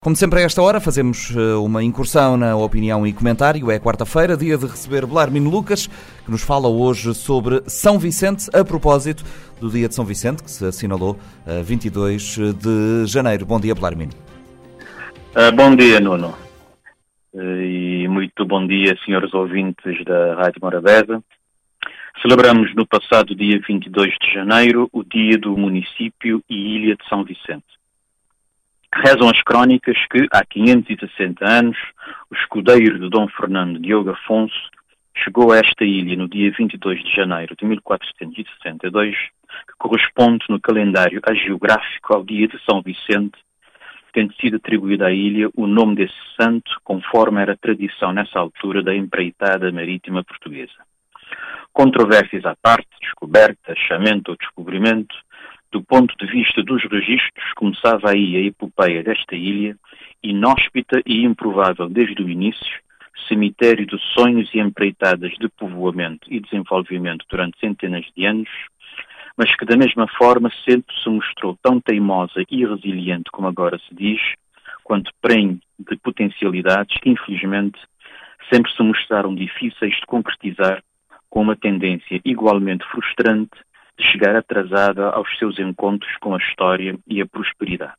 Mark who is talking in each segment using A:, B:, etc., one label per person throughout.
A: Como sempre, a esta hora, fazemos eh, uma incursão na opinião e comentário. É quarta-feira, dia de receber Belarmino Lucas, que nos fala hoje sobre São Vicente, a propósito do dia de São Vicente, que se assinalou a 22 de janeiro. Bom dia, Belarmino.
B: Uh, bom dia, Nuno. E muito bom dia, senhores ouvintes da Rádio Morabeza. Celebramos no passado dia 22 de janeiro o dia do município e ilha de São Vicente. Rezam as crónicas que, há 560 anos, o escudeiro de Dom Fernando Diogo Afonso chegou a esta ilha no dia 22 de janeiro de 1462, que corresponde no calendário geográfico ao dia de São Vicente, tendo sido atribuído à ilha o nome desse santo, conforme era tradição nessa altura da empreitada marítima portuguesa. Controvérsias à parte, descoberta, achamento ou descobrimento, do ponto de vista dos registros, começava aí a epopeia desta ilha, inóspita e improvável desde o início, cemitério de sonhos e empreitadas de povoamento e desenvolvimento durante centenas de anos, mas que da mesma forma sempre se mostrou tão teimosa e resiliente como agora se diz, quanto prenhe de potencialidades que infelizmente sempre se mostraram difíceis de concretizar, com uma tendência igualmente frustrante de chegar atrasada aos seus encontros com a história e a prosperidade.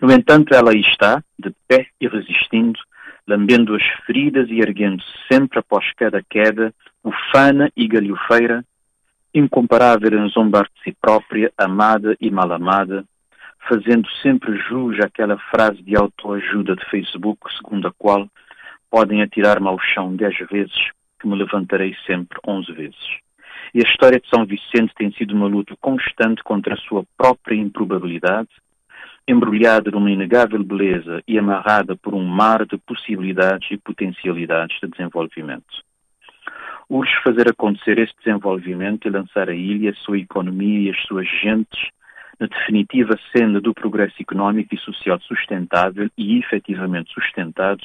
B: No entanto, ela aí está, de pé e resistindo, lambendo as feridas e erguendo-se sempre após cada queda, ufana e galhofeira, incomparável em zombar de si própria, amada e mal amada, fazendo sempre jus àquela frase de autoajuda de Facebook, segundo a qual podem atirar-me ao chão dez vezes, que me levantarei sempre onze vezes. E a história de São Vicente tem sido uma luta constante contra a sua própria improbabilidade, embrulhada numa inegável beleza e amarrada por um mar de possibilidades e potencialidades de desenvolvimento. Urge fazer acontecer este desenvolvimento e lançar a ilha, a sua economia e as suas gentes na definitiva senda do progresso económico e social sustentável e efetivamente sustentado,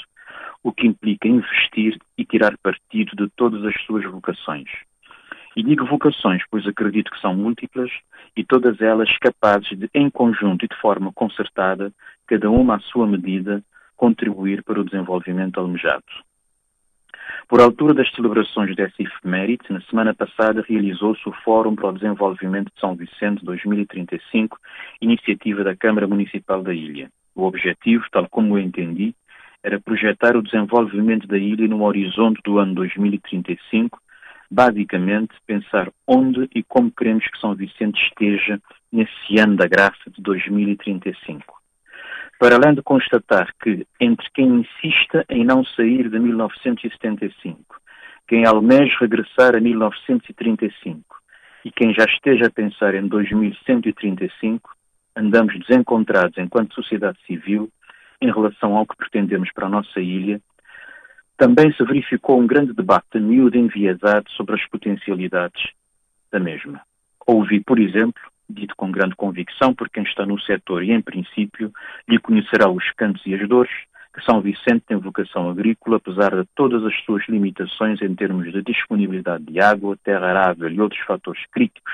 B: o que implica investir e tirar partido de todas as suas vocações e digo vocações, pois acredito que são múltiplas e todas elas capazes de, em conjunto e de forma concertada, cada uma à sua medida, contribuir para o desenvolvimento almejado. Por altura das celebrações dessa efeméride, na semana passada realizou-se o Fórum para o Desenvolvimento de São Vicente 2035, iniciativa da Câmara Municipal da Ilha. O objetivo, tal como eu entendi, era projetar o desenvolvimento da ilha no horizonte do ano 2035 basicamente pensar onde e como queremos que São Vicente esteja nesse ano da graça de 2035. Para além de constatar que, entre quem insista em não sair de 1975, quem almeja regressar a 1935 e quem já esteja a pensar em 2135, andamos desencontrados enquanto sociedade civil em relação ao que pretendemos para a nossa ilha também se verificou um grande debate miúdo enviesado sobre as potencialidades da mesma. Ouvi, por exemplo, dito com grande convicção por quem está no setor e, em princípio, lhe conhecerá os cantos e as dores, que São Vicente tem vocação agrícola, apesar de todas as suas limitações em termos de disponibilidade de água, terra arável e outros fatores críticos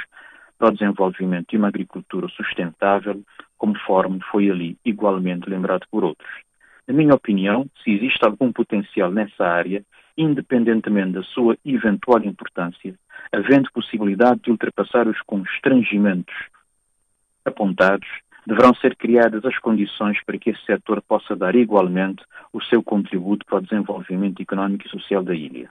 B: para o desenvolvimento de uma agricultura sustentável, conforme foi ali igualmente lembrado por outros. Na minha opinião, se existe algum potencial nessa área, independentemente da sua eventual importância, havendo possibilidade de ultrapassar os constrangimentos apontados, deverão ser criadas as condições para que esse setor possa dar igualmente o seu contributo para o desenvolvimento económico e social da ilha.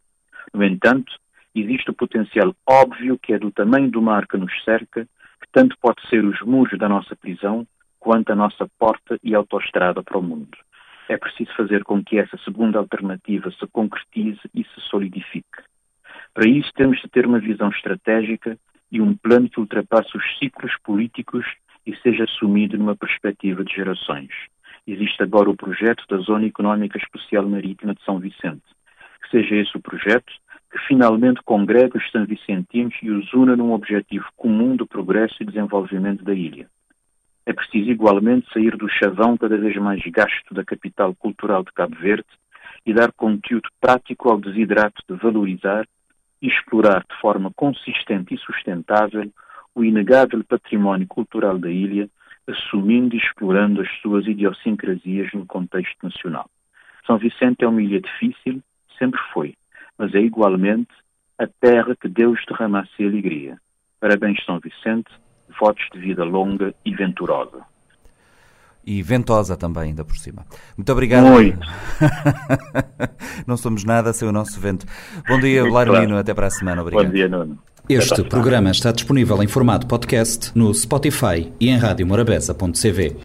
B: No entanto, existe o potencial óbvio que é do tamanho do mar que nos cerca, que tanto pode ser os muros da nossa prisão, quanto a nossa porta e autoestrada para o mundo. É preciso fazer com que essa segunda alternativa se concretize e se solidifique. Para isso, temos de ter uma visão estratégica e um plano que ultrapasse os ciclos políticos e seja assumido numa perspectiva de gerações. Existe agora o projeto da Zona Económica Especial Marítima de São Vicente. Que seja esse o projeto que finalmente congrega os São Vicentinos e os una num objetivo comum do progresso e desenvolvimento da ilha. É preciso igualmente sair do chavão cada vez mais gasto da capital cultural de Cabo Verde e dar conteúdo prático ao desidrato de valorizar e explorar de forma consistente e sustentável o inegável património cultural da ilha, assumindo e explorando as suas idiosincrasias no contexto nacional. São Vicente é uma ilha difícil, sempre foi, mas é igualmente a terra que Deus derramasse alegria. Parabéns, São Vicente, votos de vida longa e venturosa.
A: E ventosa também, ainda por cima. Muito obrigado.
B: Muito.
A: Não somos nada sem o nosso vento. Bom dia, Larmino. Claro. Até para a semana. Obrigado.
B: Bom dia, Nuno.
C: Este programa está disponível em formato podcast no Spotify e em radiomorabeza.cv.